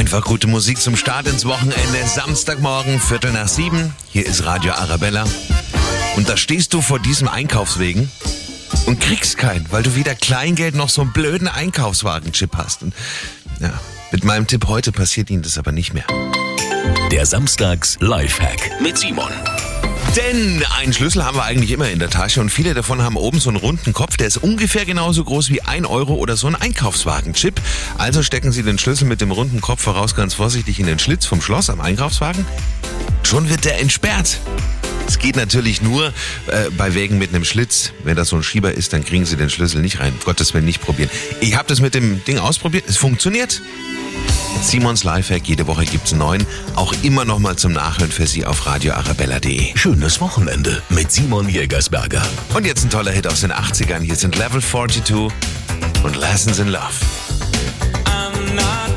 Einfach gute Musik zum Start ins Wochenende. Samstagmorgen, Viertel nach sieben. Hier ist Radio Arabella. Und da stehst du vor diesem Einkaufswegen und kriegst keinen, weil du weder Kleingeld noch so einen blöden Einkaufswagenchip hast. Und ja, mit meinem Tipp heute passiert Ihnen das aber nicht mehr. Der Samstags Lifehack mit Simon. Denn einen Schlüssel haben wir eigentlich immer in der Tasche und viele davon haben oben so einen runden Kopf, der ist ungefähr genauso groß wie ein Euro oder so ein Einkaufswagenchip. Also stecken Sie den Schlüssel mit dem runden Kopf voraus ganz vorsichtig in den Schlitz vom Schloss am Einkaufswagen. Schon wird der entsperrt. Es geht natürlich nur äh, bei Wägen mit einem Schlitz. Wenn das so ein Schieber ist, dann kriegen Sie den Schlüssel nicht rein. Gottes Willen nicht probieren. Ich habe das mit dem Ding ausprobiert. Es funktioniert. Simons Lifehack, jede Woche gibt's neuen. Auch immer noch mal zum Nachhören für Sie auf radioarabella.de. Schönes Wochenende mit Simon Jägersberger. Und jetzt ein toller Hit aus den 80ern. Hier sind Level 42 und Lessons in Love.